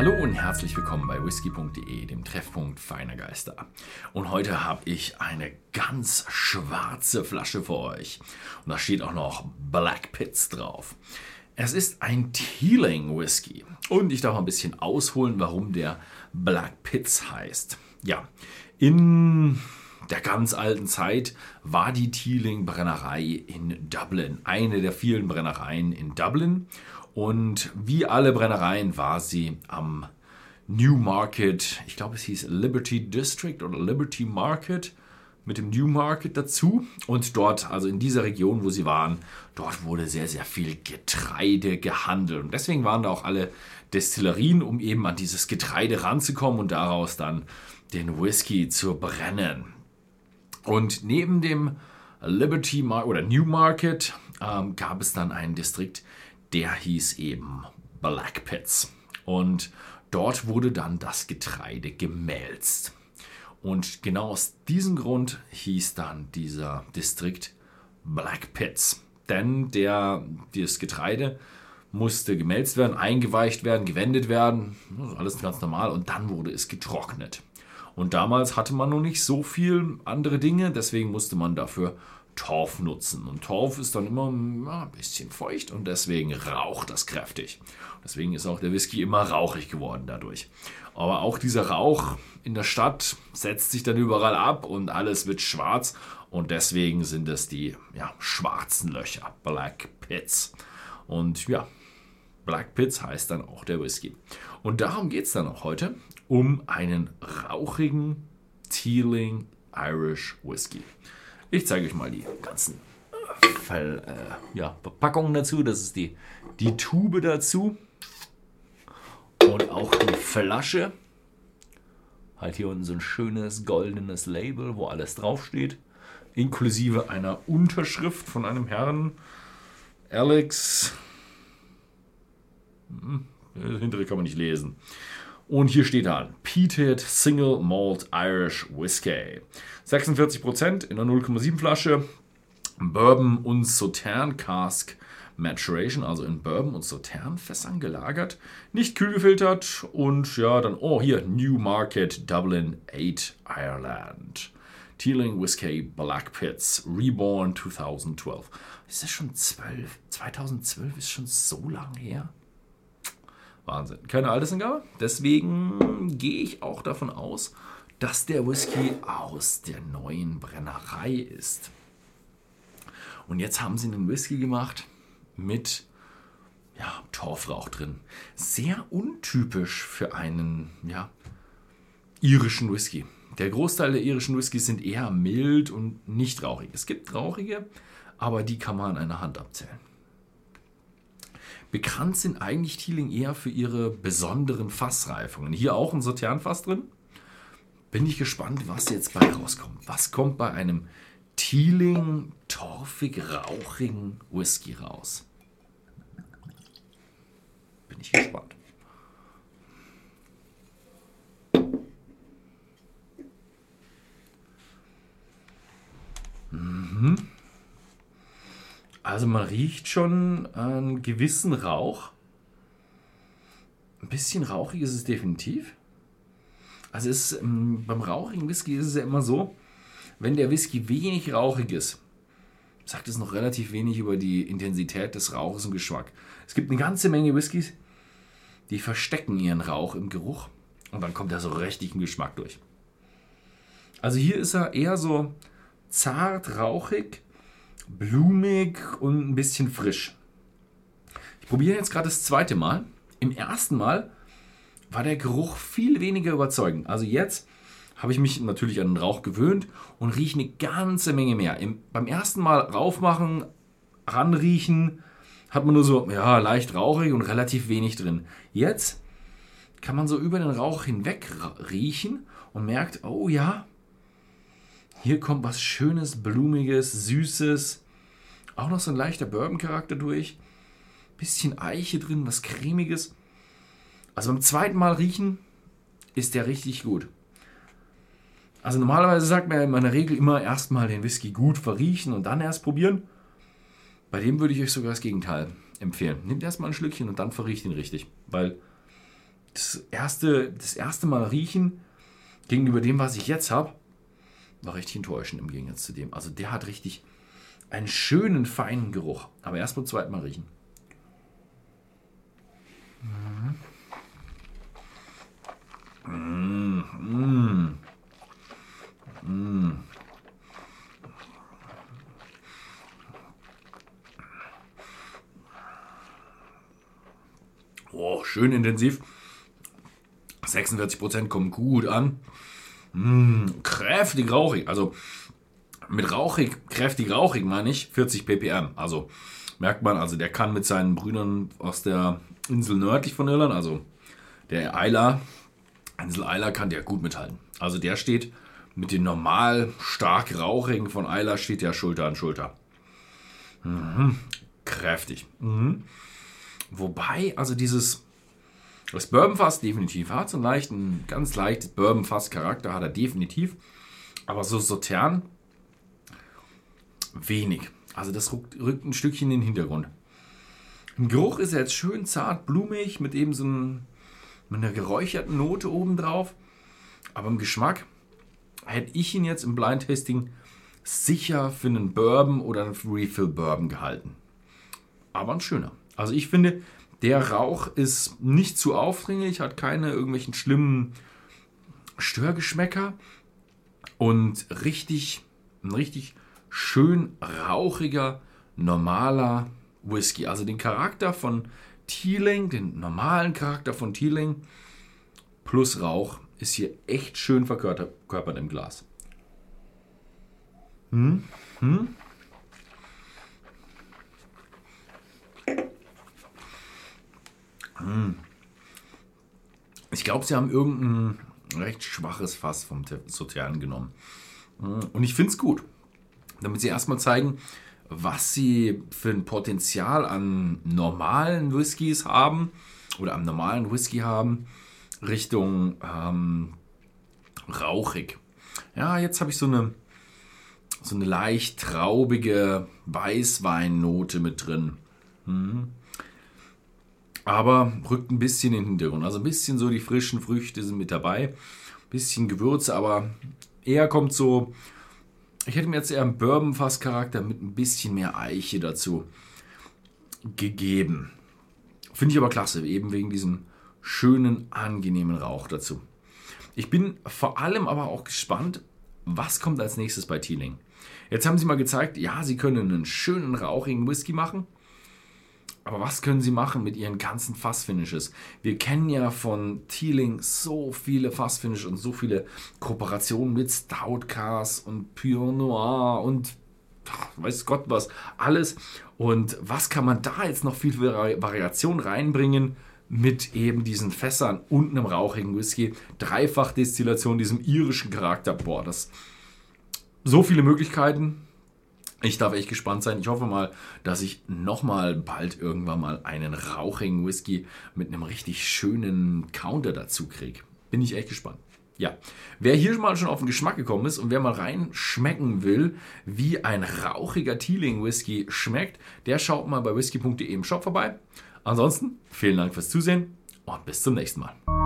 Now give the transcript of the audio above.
Hallo und herzlich willkommen bei whisky.de, dem Treffpunkt feiner Geister. Und heute habe ich eine ganz schwarze Flasche für euch. Und da steht auch noch Black Pits drauf. Es ist ein Teeling Whisky. Und ich darf ein bisschen ausholen, warum der Black Pits heißt. Ja, in der ganz alten Zeit war die Teeling Brennerei in Dublin, eine der vielen Brennereien in Dublin. Und wie alle Brennereien war sie am Newmarket, ich glaube es hieß Liberty District oder Liberty Market mit dem Newmarket dazu. Und dort, also in dieser Region, wo sie waren, dort wurde sehr, sehr viel Getreide gehandelt. Und deswegen waren da auch alle Destillerien, um eben an dieses Getreide ranzukommen und daraus dann den Whisky zu brennen. Und neben dem Liberty Mar oder Newmarket ähm, gab es dann einen Distrikt, der hieß eben Black Pits. Und dort wurde dann das Getreide gemälzt. Und genau aus diesem Grund hieß dann dieser Distrikt Black Pits. Denn der, das Getreide musste gemälzt werden, eingeweicht werden, gewendet werden, alles ganz normal, und dann wurde es getrocknet. Und damals hatte man noch nicht so viel andere Dinge, deswegen musste man dafür Torf nutzen. Und Torf ist dann immer ja, ein bisschen feucht und deswegen raucht das kräftig. Deswegen ist auch der Whisky immer rauchig geworden dadurch. Aber auch dieser Rauch in der Stadt setzt sich dann überall ab und alles wird schwarz. Und deswegen sind es die ja, schwarzen Löcher, Black Pits. Und ja, Black Pits heißt dann auch der Whisky. Und darum geht es dann auch heute, um einen rauchigen Teeling Irish Whisky. Ich zeige euch mal die ganzen Fall, äh, ja, Verpackungen dazu. Das ist die, die Tube dazu. Und auch die Flasche. Halt hier unten so ein schönes goldenes Label, wo alles draufsteht. Inklusive einer Unterschrift von einem Herrn. Alex. Hm, das hintere kann man nicht lesen. Und hier steht dann Peated Single Malt Irish Whiskey. 46% in einer 0,7 Flasche. Bourbon und Sautern Cask Maturation, also in Bourbon und Sautern Fässern gelagert. Nicht kühl gefiltert. Und ja, dann, oh, hier, Newmarket Dublin 8 Ireland. Teeling Whiskey Black Pits, Reborn 2012. Ist das schon 12? 2012 ist schon so lang her? Wahnsinn. Keine Altersangabe. Deswegen gehe ich auch davon aus, dass der Whisky aus der neuen Brennerei ist. Und jetzt haben sie einen Whisky gemacht mit ja, Torfrauch drin. Sehr untypisch für einen ja, irischen Whisky. Der Großteil der irischen Whiskys sind eher mild und nicht rauchig. Es gibt rauchige, aber die kann man an einer Hand abzählen. Bekannt sind eigentlich Teeling eher für ihre besonderen Fassreifungen. Hier auch ein Sauternfass drin. Bin ich gespannt, was jetzt bei rauskommt. Was kommt bei einem Teeling torfig rauchigen Whisky raus? Bin ich gespannt. Mhm. Also man riecht schon einen gewissen Rauch. Ein bisschen rauchig ist es definitiv. Also ist, ähm, beim rauchigen Whisky ist es ja immer so, wenn der Whisky wenig rauchig ist, sagt es noch relativ wenig über die Intensität des Rauches und Geschmack. Es gibt eine ganze Menge Whiskys, die verstecken ihren Rauch im Geruch und dann kommt er so richtig im Geschmack durch. Also hier ist er eher so zart, rauchig, blumig und ein bisschen frisch. Ich probiere jetzt gerade das zweite Mal. Im ersten Mal war der Geruch viel weniger überzeugend. Also jetzt habe ich mich natürlich an den Rauch gewöhnt und rieche eine ganze Menge mehr. Im, beim ersten Mal raufmachen, ranriechen, hat man nur so, ja, leicht rauchig und relativ wenig drin. Jetzt kann man so über den Rauch hinweg riechen und merkt, oh ja, hier kommt was Schönes, Blumiges, Süßes. Auch noch so ein leichter Bourbon-Charakter durch. Bisschen Eiche drin, was Cremiges. Also beim zweiten Mal riechen ist der richtig gut. Also normalerweise sagt man in meiner Regel immer erstmal den Whisky gut verriechen und dann erst probieren. Bei dem würde ich euch sogar das Gegenteil empfehlen. Nehmt erstmal ein Schlückchen und dann verriecht ihn richtig. Weil das erste, das erste Mal riechen gegenüber dem, was ich jetzt habe, war richtig enttäuschend im Gegensatz zu dem. Also der hat richtig einen schönen, feinen Geruch. Aber erst beim zweiten Mal riechen. Mm, mm, mm. Oh, schön intensiv. 46% kommen gut an. Mm, kräftig rauchig. Also mit rauchig, kräftig rauchig meine ich 40 ppm. Also merkt man, also der kann mit seinen Brüdern aus der Insel nördlich von Irland, also der Eiler, Insel Eiler kann der gut mithalten. Also der steht mit den normal stark rauchigen von Eiler steht der Schulter an Schulter. Mhm. Kräftig. Mhm. Wobei, also dieses das Bourbonfass definitiv hat so einen leichten, ganz leichtes Bourbonfass-Charakter hat er definitiv. Aber so Sautern wenig. Also das rückt, rückt, ein Stückchen in den Hintergrund. Im Geruch ist er jetzt schön zart, blumig, mit eben so einem, mit einer geräucherten Note obendrauf. Aber im Geschmack hätte ich ihn jetzt im Blind Tasting sicher für einen Bourbon oder einen Refill Bourbon gehalten. Aber ein schöner. Also ich finde, der Rauch ist nicht zu aufdringlich, hat keine irgendwelchen schlimmen Störgeschmäcker und richtig, ein richtig schön rauchiger, normaler Whisky. Also den Charakter von Teeling, den normalen Charakter von Teeling plus Rauch ist hier echt schön verkörpert im Glas. Hm? Hm? Ich glaube, sie haben irgendein recht schwaches Fass vom Sozialen genommen. Hm. Und ich finde es gut, damit sie erstmal zeigen, was sie für ein Potenzial an normalen Whiskys haben oder am normalen Whisky haben, Richtung ähm, rauchig. Ja, jetzt habe ich so eine, so eine leicht traubige Weißweinnote mit drin. Mhm aber rückt ein bisschen in den Hintergrund. Also ein bisschen so die frischen Früchte sind mit dabei, ein bisschen Gewürze, aber eher kommt so, ich hätte mir jetzt eher einen Bourbon-Fass-Charakter mit ein bisschen mehr Eiche dazu gegeben. Finde ich aber klasse, eben wegen diesem schönen, angenehmen Rauch dazu. Ich bin vor allem aber auch gespannt, was kommt als nächstes bei Teeling. Jetzt haben sie mal gezeigt, ja, sie können einen schönen, rauchigen Whisky machen. Aber was können sie machen mit ihren ganzen Fassfinishes? Wir kennen ja von Teeling so viele Fassfinishes und so viele Kooperationen mit Stout Cars und Pure Noir und weiß Gott was, alles. Und was kann man da jetzt noch viel Variation reinbringen mit eben diesen Fässern und einem rauchigen Whisky? Dreifachdestillation, diesem irischen Charakter. Boah, das so viele Möglichkeiten. Ich darf echt gespannt sein. Ich hoffe mal, dass ich nochmal bald irgendwann mal einen rauchigen Whisky mit einem richtig schönen Counter dazu kriege. Bin ich echt gespannt. Ja, wer hier mal schon auf den Geschmack gekommen ist und wer mal reinschmecken will, wie ein rauchiger Teeling Whisky schmeckt, der schaut mal bei whisky.de im Shop vorbei. Ansonsten vielen Dank fürs Zusehen und bis zum nächsten Mal.